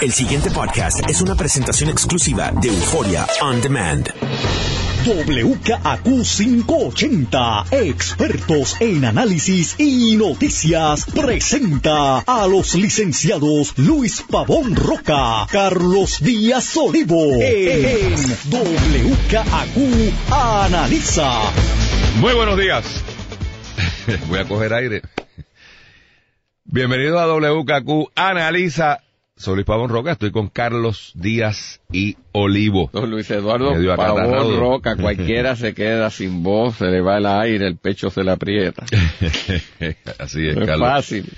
El siguiente podcast es una presentación exclusiva de Euforia On Demand. WKAQ 580, expertos en análisis y noticias, presenta a los licenciados Luis Pavón Roca, Carlos Díaz Olivo, en WKAQ Analiza. Muy buenos días. Voy a coger aire. Bienvenido a WKQ Analiza. Soy Luis Pavón Roca, estoy con Carlos Díaz y Olivo. Don Luis Eduardo. Pavón Roca, cualquiera se queda sin voz, se le va el aire, el pecho se le aprieta. Así es, No es Carlos. fácil.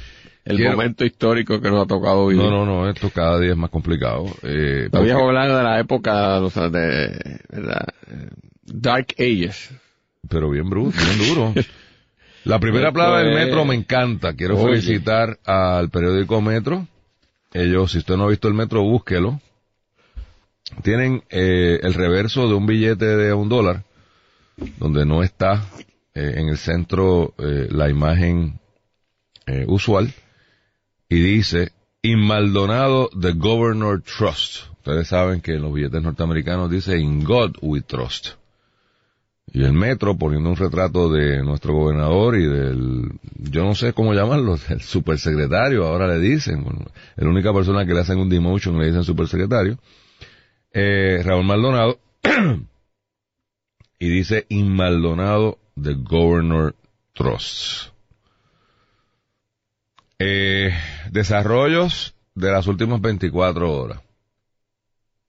El Quiero- momento histórico que nos ha tocado vivir. No, no, no, esto cada día es más complicado. Eh, porque- hablar de la época o sea, de. Eh, Dark Ages. pero bien bruto, bien duro. La primera plaga del metro me encanta. Quiero Oye. felicitar al periódico Metro. Ellos, si usted no ha visto el metro, búsquelo. Tienen eh, el reverso de un billete de un dólar, donde no está eh, en el centro eh, la imagen eh, usual, y dice, In Maldonado, the Governor Trust. Ustedes saben que en los billetes norteamericanos dice, In God we trust. Y el metro poniendo un retrato de nuestro gobernador y del, yo no sé cómo llamarlo, el supersecretario, ahora le dicen, bueno, la única persona que le hacen un demotion le dicen supersecretario, eh, Raúl Maldonado, y dice In Maldonado the Governor Trust. Eh, desarrollos de las últimas 24 horas.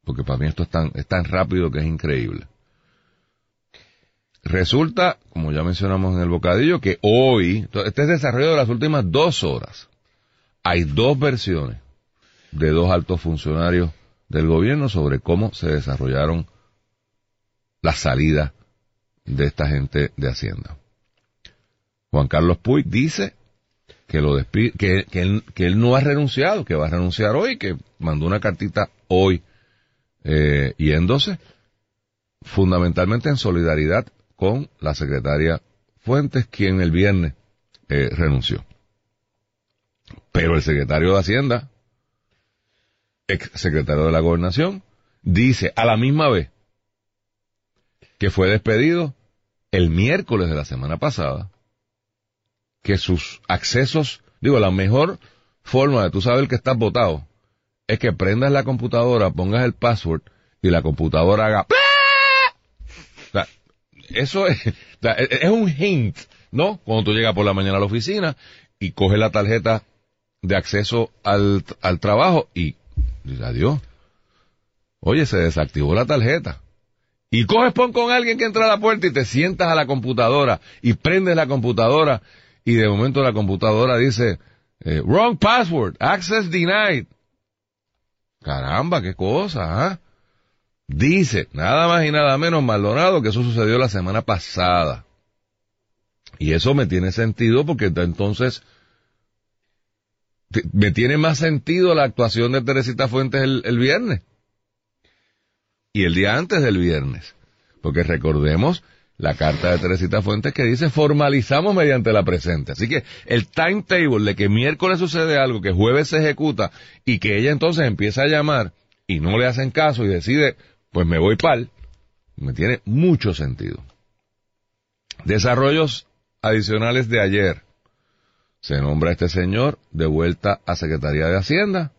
Porque para mí esto es tan, es tan rápido que es increíble. Resulta, como ya mencionamos en el bocadillo, que hoy, este es desarrollo de las últimas dos horas. Hay dos versiones de dos altos funcionarios del gobierno sobre cómo se desarrollaron las salidas de esta gente de Hacienda. Juan Carlos Puig dice que lo despi- que, que él, que él no ha renunciado, que va a renunciar hoy, que mandó una cartita hoy eh, yéndose, fundamentalmente en solidaridad con la secretaria Fuentes, quien el viernes eh, renunció. Pero el secretario de Hacienda, ex secretario de la Gobernación, dice a la misma vez que fue despedido el miércoles de la semana pasada, que sus accesos, digo, la mejor forma de tú saber que estás votado es que prendas la computadora, pongas el password y la computadora haga. Eso es, o sea, es un hint, ¿no? Cuando tú llegas por la mañana a la oficina y coges la tarjeta de acceso al, al trabajo y adiós. Oye, se desactivó la tarjeta. Y coges pon con alguien que entra a la puerta y te sientas a la computadora y prendes la computadora y de momento la computadora dice, eh, wrong password, access denied. Caramba, qué cosa, ¿ah? Dice, nada más y nada menos Maldonado que eso sucedió la semana pasada. Y eso me tiene sentido porque entonces me tiene más sentido la actuación de Teresita Fuentes el, el viernes. Y el día antes del viernes. Porque recordemos la carta de Teresita Fuentes que dice formalizamos mediante la presente. Así que el timetable de que miércoles sucede algo, que jueves se ejecuta y que ella entonces empieza a llamar y no le hacen caso y decide, pues me voy pal, me tiene mucho sentido. Desarrollos adicionales de ayer. Se nombra a este señor de vuelta a Secretaría de Hacienda.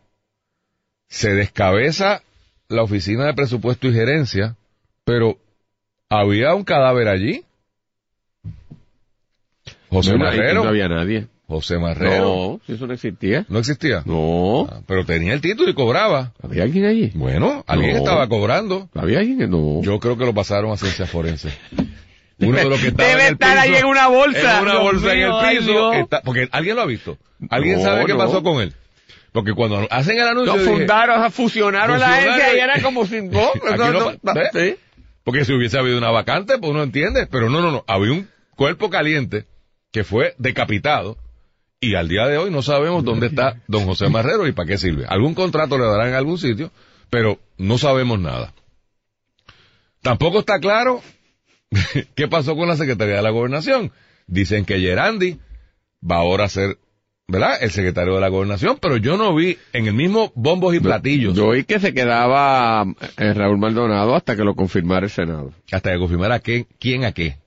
Se descabeza la Oficina de Presupuesto y Gerencia, pero había un cadáver allí. José No, Marrero. No había nadie. José Marrero. No, eso no existía. ¿No existía? No. Ah, pero tenía el título y cobraba. ¿Había alguien allí? Bueno, alguien No. estaba cobrando. ¿Había alguien que no? Yo creo que lo pasaron a ciencia forense. Uno de los que estaba Debe en el estar ahí en una bolsa. En una Dios bolsa mío, en el piso. Está- porque alguien lo ha visto. ¿Alguien No, sabe qué pasó con él? Porque cuando hacen el anuncio. Lo yo dije, fundaron, fusionaron la Fusionaron agencia y y- era como si no, Aquí eso no no- pa- ¿ve? sí. Porque si hubiese habido una vacante, pues uno entiende. Pero no, no, no. Había un cuerpo caliente que fue decapitado y al día de hoy no sabemos dónde está don José Marrero y para qué sirve. Algún contrato le darán en algún sitio, pero no sabemos nada. Tampoco está claro qué pasó con la Secretaría de la Gobernación. Dicen que Gerandi va ahora a ser ¿verdad? El secretario de la gobernación, pero yo no vi en el mismo bombos y platillos Yo oí que se quedaba eh, Raúl Maldonado hasta que lo confirmara el Senado. hasta que confirmara qué, quién a qué.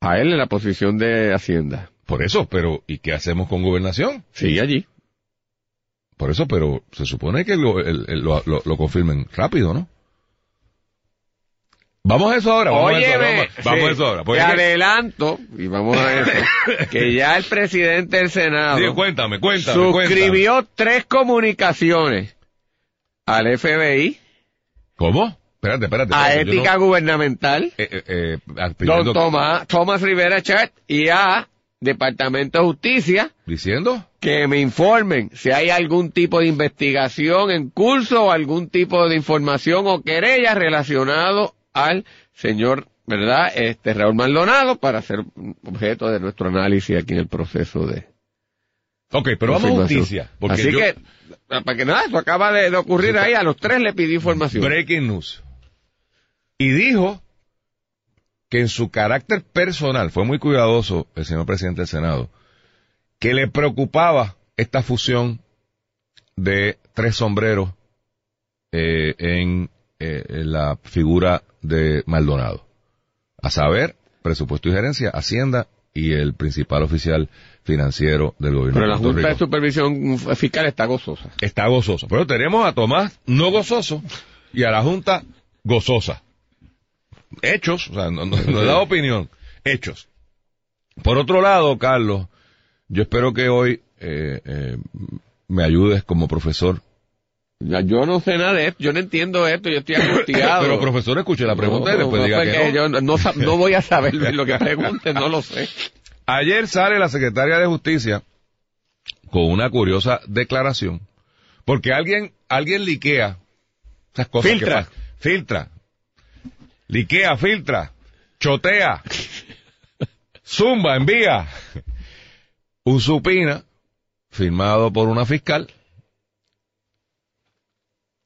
A él en la posición de Hacienda. Por eso, pero ¿y qué hacemos con gobernación? Sigue allí. Por eso, pero se supone que lo, el- el- lo, lo- lo confirmen rápido, ¿no? Vamos a eso ahora. Vamos a eso Vamos, vamos sí, a eso ahora. te Porque que- adelanto, y vamos a eso, que ya el presidente del Senado Sí, cuéntame, cuéntame, suscribió tres comunicaciones al FBI, ¿Cómo? Espérate, espérate. a Ética no- Gubernamental, eh, eh, eh, don Tomás, Thomas Rivera Chat y a Departamento de Justicia ¿Diciendo? que me informen si hay algún tipo de investigación en curso o algún tipo de información o querella relacionado al señor, ¿verdad? Este Raúl Maldonado para ser objeto de nuestro análisis aquí en el proceso de Ok, pero vamos a justicia. Porque Así yo- que, para que nada, eso acaba de, de ocurrir ahí, a los tres le pidió información. Breaking news. Y dijo que en su carácter personal, fue muy cuidadoso el señor presidente del Senado, que le preocupaba esta fusión de tres sombreros eh, en, eh, en la figura de Maldonado. A saber, presupuesto y gerencia, Hacienda y el principal oficial financiero del gobierno Pero la de Junta de. Supervisión Fiscal está gozosa. Está gozoso. Pero tenemos a Tomás no gozoso y a la Junta gozosa. Hechos, o sea, no, no- no he dado opinión, hechos. Por otro lado, Carlos, yo espero que hoy eh, eh, me ayudes como profesor. Ya, yo no sé nada de esto, yo no entiendo esto, yo estoy angustiado. Pero profesor, escuche la pregunta y después no, diga fue que que no. yo no, voy a saber lo que pregunte, no lo sé. Ayer sale la secretaria de Justicia con una curiosa declaración, porque alguien, alguien liquea esas cosas que Filtra. pasan. filtra, liquea, filtra, chotea, zumba, envía un supina firmado por una fiscal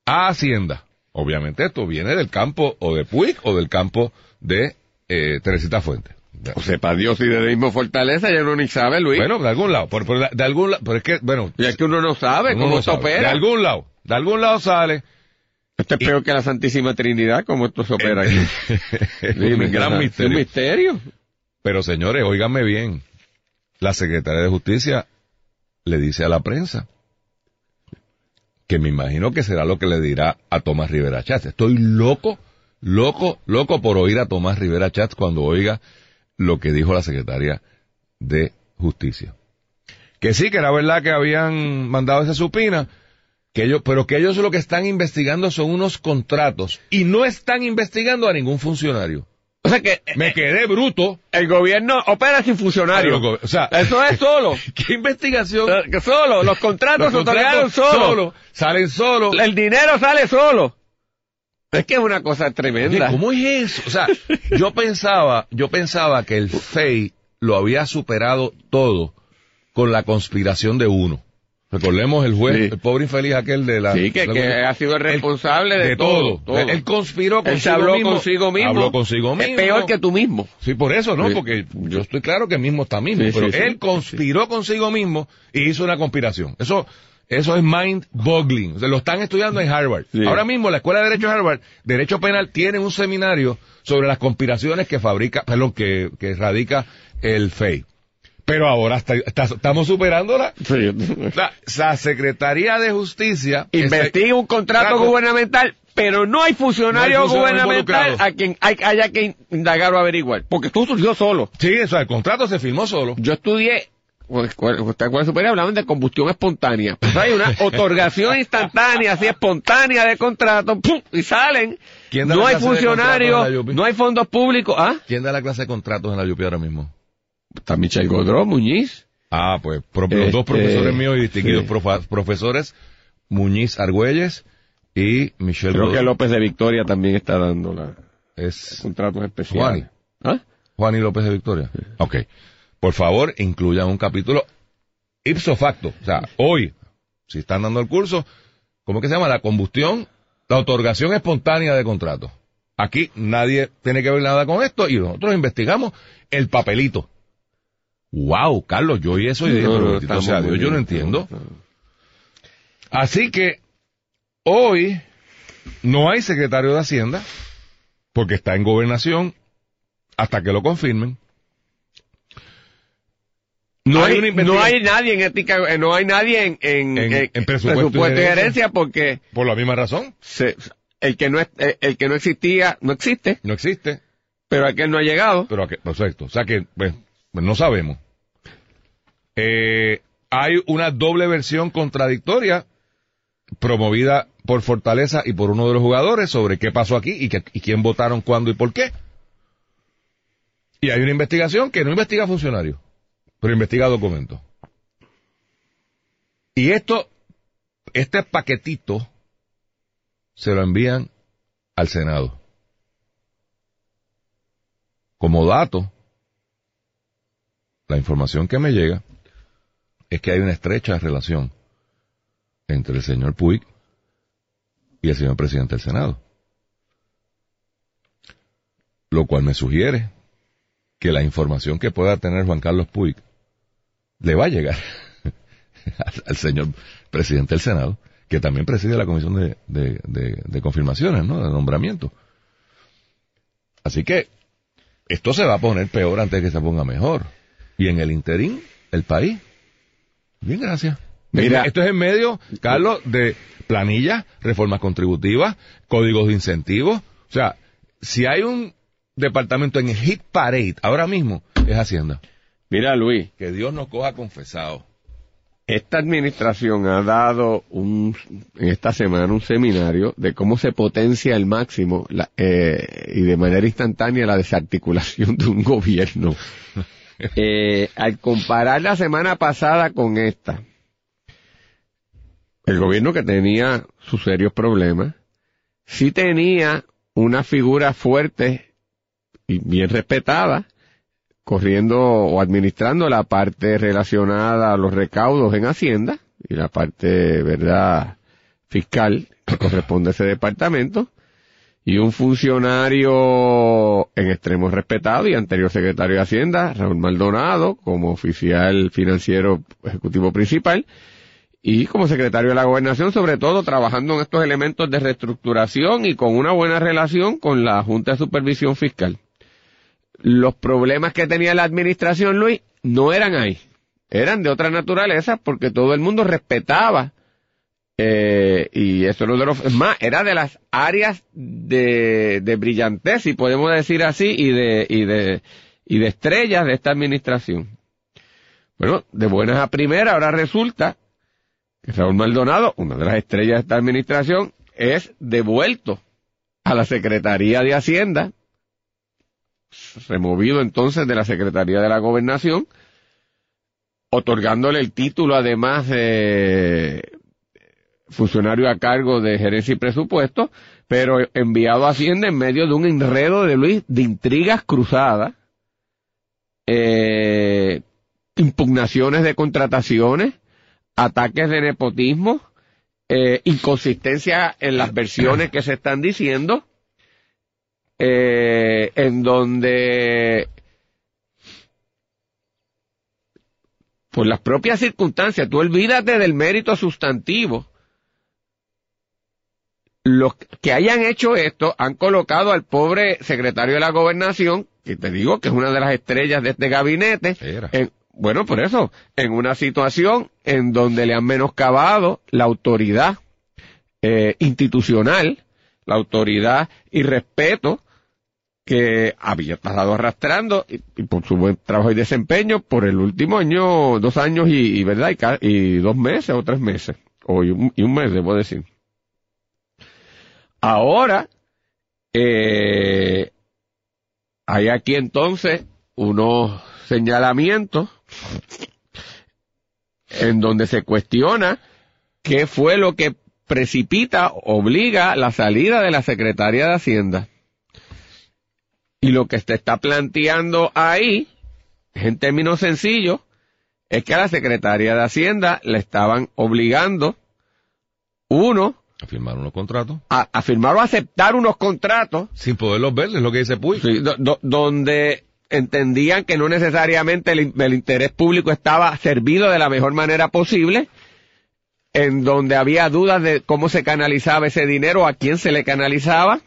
a Hacienda. Obviamente esto viene del campo o de Puig o del campo de eh, Teresita Fuentes. O sepa Dios si de la misma fortaleza ya uno ni sabe, Luis. Bueno, de algún lado, por, por- de, algún lado, pero es que, bueno, y es que uno no sabe uno cómo no esto sabe. de opera. algún lado, de algún lado sale. Esto es peor que la Santísima Trinidad, como esto se opera aquí. Dime, un ¿qué gran misterio. un misterio? Pero señores, óiganme bien, la secretaria de Justicia le dice a la prensa que me imagino que será lo que le dirá a Tomás Rivera Chats. Estoy loco, loco, loco por oír a Tomás Rivera Chats cuando oiga lo que dijo la secretaria de Justicia. Que sí, que era verdad que habían mandado esa supina, que ellos, pero que ellos lo que están investigando son unos contratos y no están investigando a ningún funcionario. O sea que Me quedé bruto. el gobierno opera sin funcionarios. O sea, Eso es solo. ¿qué investigación? Eh, solo. Los contratos se otorgaron solo. solo, salen solos. El dinero sale solo. Es que es una cosa Oye, tremenda. ¿Cómo es eso? O sea, yo pensaba, yo pensaba que el FEI lo había superado todo con la conspiración de uno. Recordemos el juez, Sí. el pobre infeliz aquel de la... Sí, que, la- que ha sido el responsable de, de todo. todo. Él conspiró consigo Él habló mismo. consigo mismo. Habló consigo mismo. Es peor que tú mismo. Sí, por eso, ¿no? Sí. Porque yo estoy claro que mismo está mismo, Sí, pero él conspiró consigo mismo y hizo una conspiración. Eso, eso es mind boggling. O sea, lo están estudiando en Harvard. Ahora mismo la Escuela de Derecho de Harvard, Derecho Penal, tiene un seminario sobre las conspiraciones que fabrica, perdón, que, que radica el FEI. Pero ahora está- está- estamos superándola. La, la Secretaría de Justicia Investiga un contrato Trato- gubernamental, pero no hay funcionario No hay funcionario gubernamental a quien hay, haya que indagar o averiguar. Porque tú surgió solo. Sí, eso, el contrato se firmó solo. Yo estudié, pues, ¿cuál- superior? Hablaban de combustión espontánea. Pues hay una otorgación instantánea, así espontánea de contrato, ¡pum! y salen. ¿Quién da No la hay funcionarios, la no hay fondos públicos. ¿Ah? ¿Quién da la clase de contratos en la UPI ahora mismo? Está Michel Godró, Muñiz. Ah, pues pro- los dos Este, profesores míos y distinguidos sí. profa- profesores, Muñiz Argüelles y Michelle Creo que. López de Victoria también está dando la, Es contratos especiales. ¿Ah? Juan y López de Victoria. Ok. Por favor, incluyan un capítulo ipso facto. O sea, hoy, si están dando el curso, ¿cómo que se llama? La combustión, la otorgación espontánea de contratos. Aquí nadie tiene que ver nada con esto y nosotros investigamos el papelito. Wow, Carlos, yo oí eso y dije, No, pero no, sea Dios, yo no entiendo. Así que hoy no hay secretario de Hacienda porque está en gobernación hasta que lo confirmen. No hay, una no hay nadie en ética, eh, no hay nadie en, en, En- en- en presupuesto y porque por la misma razón, se- el que no es- eh, el que no existía no existe, no existe, pero aquel no ha llegado. pero aquí- perfecto. O sea que pues no sabemos. Eh, hay una doble versión contradictoria promovida por Fortaleza y por uno de los jugadores sobre qué pasó aquí y, que- y quién votaron cuándo y por qué. Y hay una investigación que no investiga funcionarios, pero investiga documentos. Y esto, este paquetito, se lo envían al Senado. Como dato, la información que me llega es que hay una estrecha relación entre el señor Puig y el señor presidente del Senado. Lo cual me sugiere que la información que pueda tener Juan Carlos Puig le va a llegar al, señor presidente del Senado, que también preside la comisión de- de confirmaciones, ¿no? De nombramiento. Así que esto se va a poner peor antes de que se ponga mejor. Y en el interín, el país. Bien, gracias. Mira. esto es en medio, Carlos, de planillas, reformas contributivas, códigos de incentivos. O sea, si hay un departamento en el hit parade ahora mismo, es Hacienda. Mira, Luis, Que Dios nos coja confesado. esta administración ha dado un, en esta semana un seminario de cómo se potencia al máximo la- eh, y de manera instantánea la desarticulación de un gobierno. Eh, al comparar la semana pasada con esta, el gobierno que tenía sus serios problemas, sí tenía una figura fuerte y bien respetada, corriendo o administrando la parte relacionada a los recaudos en Hacienda y la parte, verdad, fiscal que corresponde a ese departamento, y un funcionario en extremo respetado y anterior secretario de Hacienda, Raúl Maldonado, como oficial financiero ejecutivo principal, y como secretario de la gobernación, sobre todo trabajando en estos elementos de reestructuración y con una buena relación con la Junta de Supervisión Fiscal. Los problemas que tenía la administración, Luis, no eran ahí. Eran de otra naturaleza porque todo el mundo respetaba eh, y eso no de los, más, era de las áreas de, de brillantez, si podemos decir así, y de, y de, y de estrellas de esta administración. Bueno, de buenas a primeras, ahora resulta que Raúl Maldonado, una de las estrellas de esta administración, es devuelto a la Secretaría de Hacienda, removido entonces de la Secretaría de la Gobernación, otorgándole el título además de funcionario a cargo de gerencia y presupuesto, pero enviado a Hacienda en medio de un enredo de Luis de intrigas cruzadas, eh, impugnaciones de contrataciones, ataques de nepotismo, eh, inconsistencia en las versiones que se están diciendo, eh, en donde por las propias circunstancias, tú olvídate del mérito sustantivo. Los que hayan hecho esto han colocado al pobre secretario de la gobernación, que te digo que es una de las estrellas de este gabinete, en- bueno, por eso, en una situación en donde le han menoscabado la autoridad eh, institucional, la autoridad y respeto que había estado arrastrando y, y por su buen trabajo y desempeño por el último año, dos años y, y, verdad y, dos meses o tres meses o y un, y un mes debo decir. Ahora eh, hay aquí entonces unos señalamientos en donde se cuestiona qué fue lo que precipita, obliga la salida de la Secretaría de Hacienda. Y lo que se está planteando ahí, en términos sencillos, es que a la Secretaría de Hacienda le estaban obligando, uno, A firmar unos contratos. a, a firmar o aceptar unos contratos Sin poderlos ver, es lo que dice Puig. Sí, do- do- donde entendían que no necesariamente el, el interés público estaba servido de la mejor manera posible, en donde había dudas de cómo se canalizaba ese dinero, a quién se le canalizaba,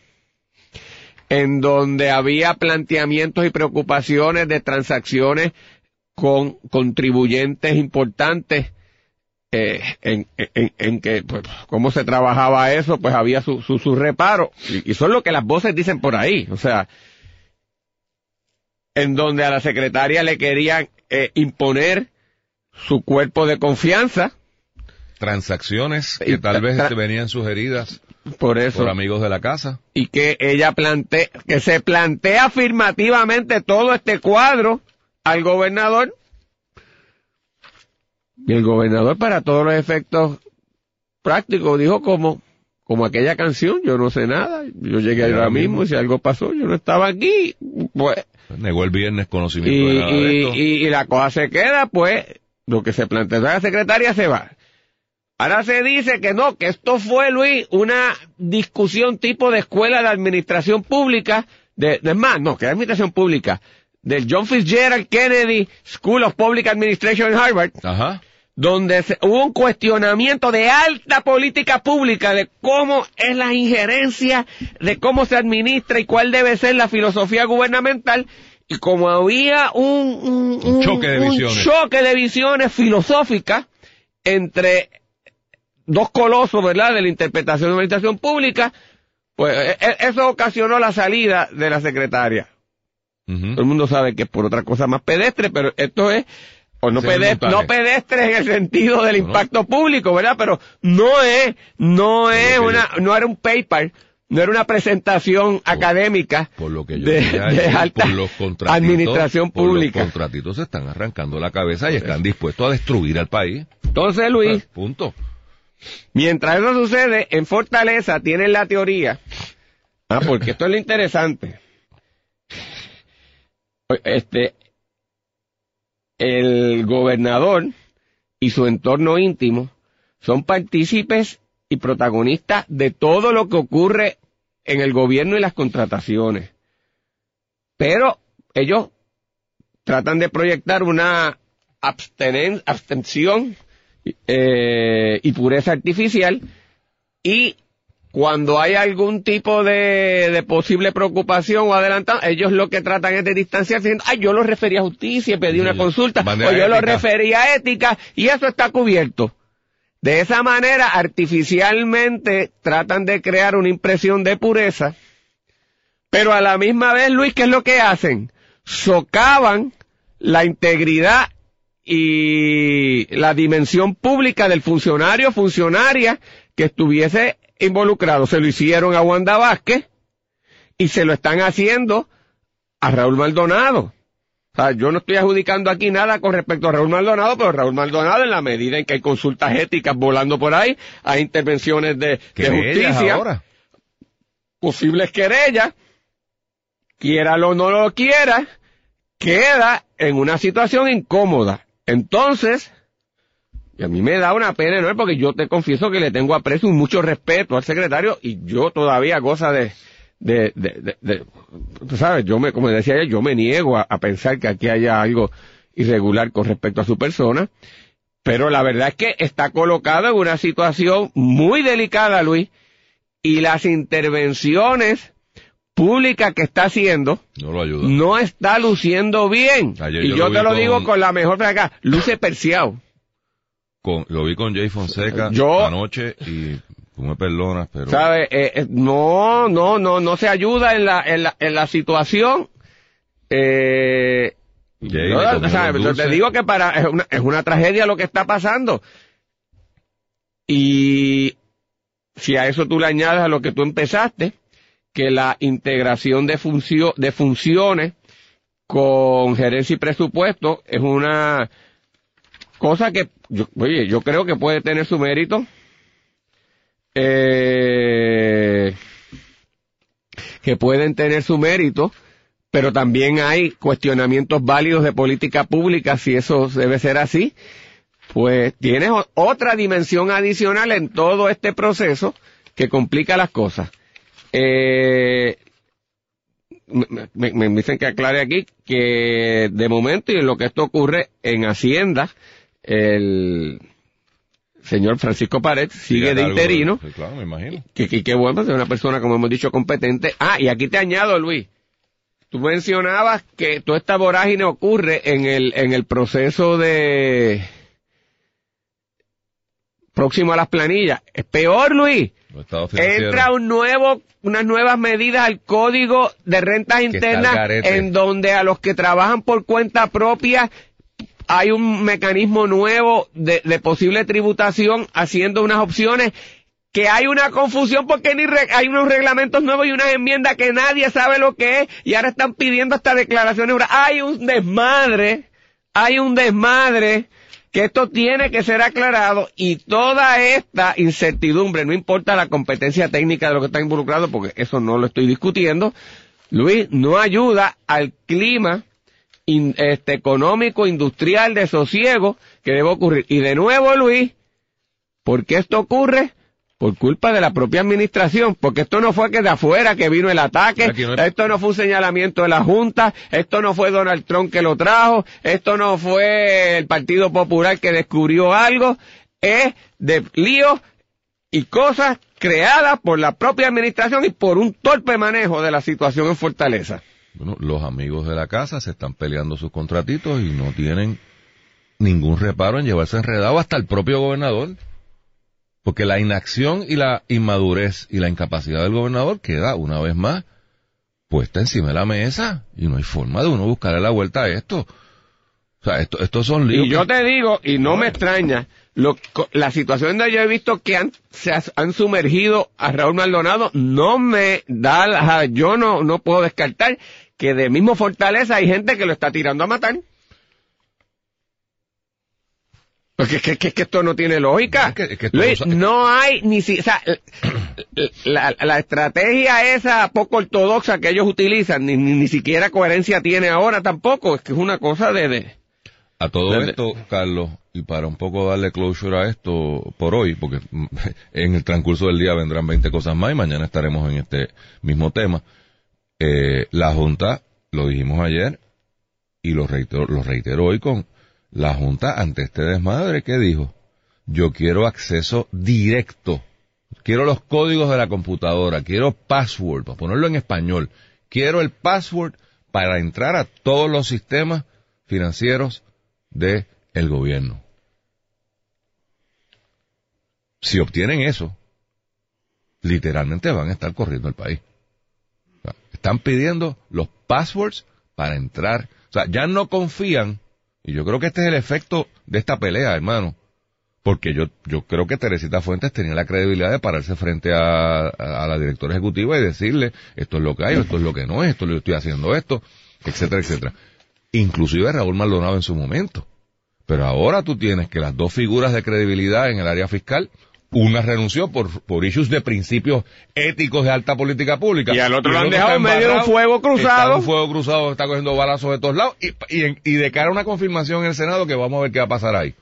en donde había planteamientos y preocupaciones de transacciones con contribuyentes importantes, eh, en, en- en que, pues, cómo se trabajaba eso, pues había su, su, su reparo. Y, es lo que las voces dicen por ahí. O sea, en donde a la secretaria le querían eh, imponer su cuerpo de confianza, Transacciones que tal vez este, venían sugeridas por eso, por amigos de la casa. y que ella plantea, que se plantea afirmativamente todo este cuadro al gobernador, y el gobernador para todos los efectos prácticos dijo como, como aquella canción, yo no sé nada, yo llegué Ahora ahora mismo, si algo pasó, yo no estaba aquí, pues, Negó el viernes conocimiento y, de nada de y, esto. y- y la cosa se queda, pues, lo que se plantea la secretaria se va. Ahora se dice que no, que esto fue, Luis, una discusión tipo de escuela de administración pública, de, de más, no, que de administración pública, del John Fitzgerald Kennedy School of Public Administration en Harvard, Ajá. Donde se- hubo un cuestionamiento de alta política pública de cómo es la injerencia, de cómo se administra y cuál debe ser la filosofía gubernamental. Y como había un, un- Un choque de un visiones. choque de visiones filosóficas entre dos colosos, ¿verdad?, de la interpretación de la administración pública, pues e- e- eso ocasionó la salida de la secretaria. Todo el mundo sabe que es por otra cosa más pedestre, pero esto es, o no, pedestre, no pedestre en el sentido del impacto público, ¿verdad? Pero no es, no es una, no era un paper, no era una presentación académica Por lo que yo de, alta por los contratitos, administración por los pública. contratitos se están arrancando la cabeza y están dispuestos a destruir al país. Entonces, Luis, Punto. mientras eso sucede, en Fortaleza tienen la teoría, ah, porque esto es lo interesante. Este, el gobernador y su entorno íntimo son partícipes y protagonistas de todo lo que ocurre en el gobierno y las contrataciones. Pero ellos tratan de proyectar una abstención eh, y pureza artificial y cuando hay algún tipo de, de posible preocupación o adelantado, ellos lo que tratan es de distanciarse diciendo, ay, yo lo referí a justicia, pedí Sí, una consulta, o yo lo referí a ética, y eso está cubierto. De esa manera, artificialmente, tratan de crear una impresión de pureza, pero a la misma vez, Luis, ¿qué es lo que hacen? Socavan la integridad y la dimensión pública del funcionario o funcionaria que estuviese involucrado. Se lo hicieron a Wanda Vázquez y se lo están haciendo a Raúl Maldonado. O sea, yo no estoy adjudicando aquí nada con respecto a Raúl Maldonado, pero Raúl Maldonado, en la medida en que hay consultas éticas volando por ahí, hay intervenciones de, justicia, ahora. posibles querellas, quiera o no lo quiera, queda en una situación incómoda. Entonces, y a mí me da una pena enorme porque yo te confieso que le tengo aprecio y mucho respeto al secretario y yo todavía goza de, de, de, de- de- tú sabes, yo me, como decía yo me niego a, a pensar que aquí haya algo irregular con respecto a su persona, pero la verdad es que está colocado en una situación muy delicada, Luis, y las intervenciones públicas que está haciendo No lo ayuda. no está luciendo bien. Ayer y yo yo, lo te lo con- digo con la mejor de acá, luce perseado. Con- lo vi con Jay Fonseca Yo- anoche y tú me perdonas, pero ¿Sabe? Eh, eh, no, no, no, no se ayuda en la, en la, en la situación. Eh, Jay yo, le comió o sea, los te digo que para, es una, es una tragedia lo que está pasando. Y si a eso tú le añades a lo que tú empezaste, que la integración de, funcio- de funciones con gerencia y presupuesto es una cosa que, yo, oye, yo creo que puede tener su mérito. Eh, que pueden tener su mérito, pero también hay cuestionamientos válidos de política pública, si eso debe ser así, pues tienes otra dimensión adicional en todo este proceso que complica las cosas. Eh, me- me dicen que aclare aquí que de momento y en lo que esto ocurre en Hacienda, el señor Francisco Pared sigue de interino, sí, claro, me imagino. que, que, que bueno, es una persona, como hemos dicho, competente. Ah, y aquí te añado, Luis. Tú mencionabas que toda esta vorágine ocurre en el, en el proceso de próximo a las planillas. Es peor, Luis. Entra un nuevo, unas nuevas medidas al código de rentas internas en donde a los que trabajan por cuenta propia hay un mecanismo nuevo de, posible tributación haciendo unas opciones que hay una confusión porque hay unos reglamentos nuevos y unas enmiendas que nadie sabe lo que es y ahora están pidiendo hasta declaraciones. Hay un desmadre, hay un desmadre que esto tiene que ser aclarado y toda esta incertidumbre, no importa la competencia técnica de lo que está involucrado, porque eso no lo estoy discutiendo, Luis, no ayuda al clima in- este, económico, industrial, de sosiego que debe ocurrir. Y de nuevo, Luis, ¿por qué esto ocurre? Por culpa de la propia administración, porque esto no fue que de afuera que vino el ataque, Aquí no hay- esto no fue un señalamiento de la Junta, esto no fue Donald Trump que lo trajo, esto no fue el Partido Popular que descubrió algo, es de líos y cosas creadas por la propia administración y por un torpe manejo de la situación en Fortaleza. Bueno, los amigos de la casa se están peleando sus contratitos y no tienen ningún reparo en llevarse enredado hasta el propio gobernador. Porque la inacción y la inmadurez y la incapacidad del gobernador queda una vez más puesta encima de la mesa y no hay forma de uno buscarle la vuelta a esto. O sea, esto, estos son líos. Y yo que- te digo, y no me extraña, lo, la situación donde yo he visto que han, se has- han sumergido a Raúl Maldonado, no me da, la- yo no, no puedo descartar que de mismo Fortaleza hay gente que lo está tirando a matar. Porque es que, que- que esto no tiene lógica. Es que- es que esto Luis, no- hay ni si, o sea, la, la estrategia esa poco ortodoxa que ellos utilizan, ni, ni, ni siquiera coherencia tiene ahora tampoco, es que es una cosa de, de A todo esto, Carlos, y para un poco darle closure a esto por hoy, porque en el transcurso del día vendrán 20 cosas más y mañana estaremos en este mismo tema. Eh, la Junta, lo dijimos ayer y lo reitero, lo reitero hoy con la Junta ante este desmadre que dijo, yo quiero acceso directo, quiero los códigos de la computadora, quiero password, para ponerlo en español, quiero el password para entrar a todos los sistemas financieros de el gobierno. Si obtienen eso, literalmente van a estar corriendo el país. Están pidiendo los passwords para entrar. O sea, ya no confían, y yo creo que este es el efecto de esta pelea, hermano. Porque yo, yo creo que Teresita Fuentes tenía la credibilidad de pararse frente a, a la directora ejecutiva y decirle, esto es lo que hay, esto es lo que no es, esto que estoy haciendo esto, etcétera, etcétera. Inclusive Raúl Maldonado en su momento. Pero ahora tú tienes que las dos figuras de credibilidad en el área fiscal, una renunció por, por issues de principios éticos de alta política pública. Y al otro el lo han dejado en medio de un fuego cruzado. Está un fuego cruzado, está cogiendo balazos de todos lados. Y, y, y de cara a una confirmación en el Senado que vamos a ver qué va a pasar ahí.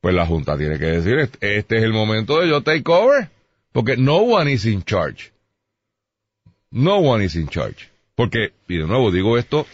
Pues la Junta tiene que decir, este este es el momento de yo take over. Porque no one is in charge. No one is in charge. Porque, y de nuevo digo esto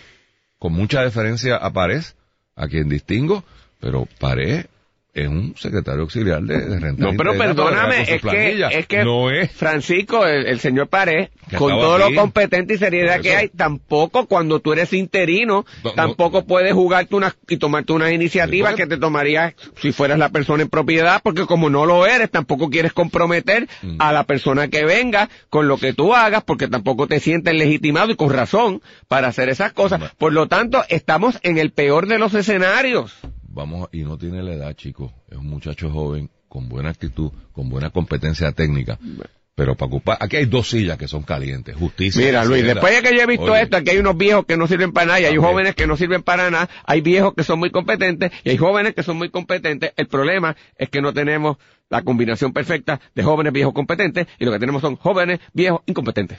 con mucha deferencia a Párez, a quien distingo, pero Párez es un secretario auxiliar de, de renta. No, pero perdóname, es que, es que no es. Francisco, el, el señor Pared, con todo aquí. lo competente y seriedad que hay, tampoco cuando tú eres interino, No, no. tampoco puedes jugarte unas y tomarte unas iniciativas que te tomarías si fueras la persona en propiedad, porque como no lo eres, tampoco quieres comprometer Mm. a la persona que venga con lo que tú hagas, porque tampoco te sientes legitimado y con razón para hacer esas cosas. Por lo tanto, estamos en el peor de los escenarios. Vamos, y no tiene la edad, chico. Es un muchacho joven, con buena actitud, con buena competencia técnica. Pero para ocupar, aquí hay dos sillas que son calientes, justicia. Mira, Luis, después de que yo he visto Oye, esto, aquí hay unos viejos que no sirven para nada y hay jóvenes que no sirven para nada, hay viejos que son muy competentes y hay jóvenes que son muy competentes. El problema es que no tenemos la combinación perfecta de jóvenes viejos competentes y lo que tenemos son jóvenes viejos incompetentes.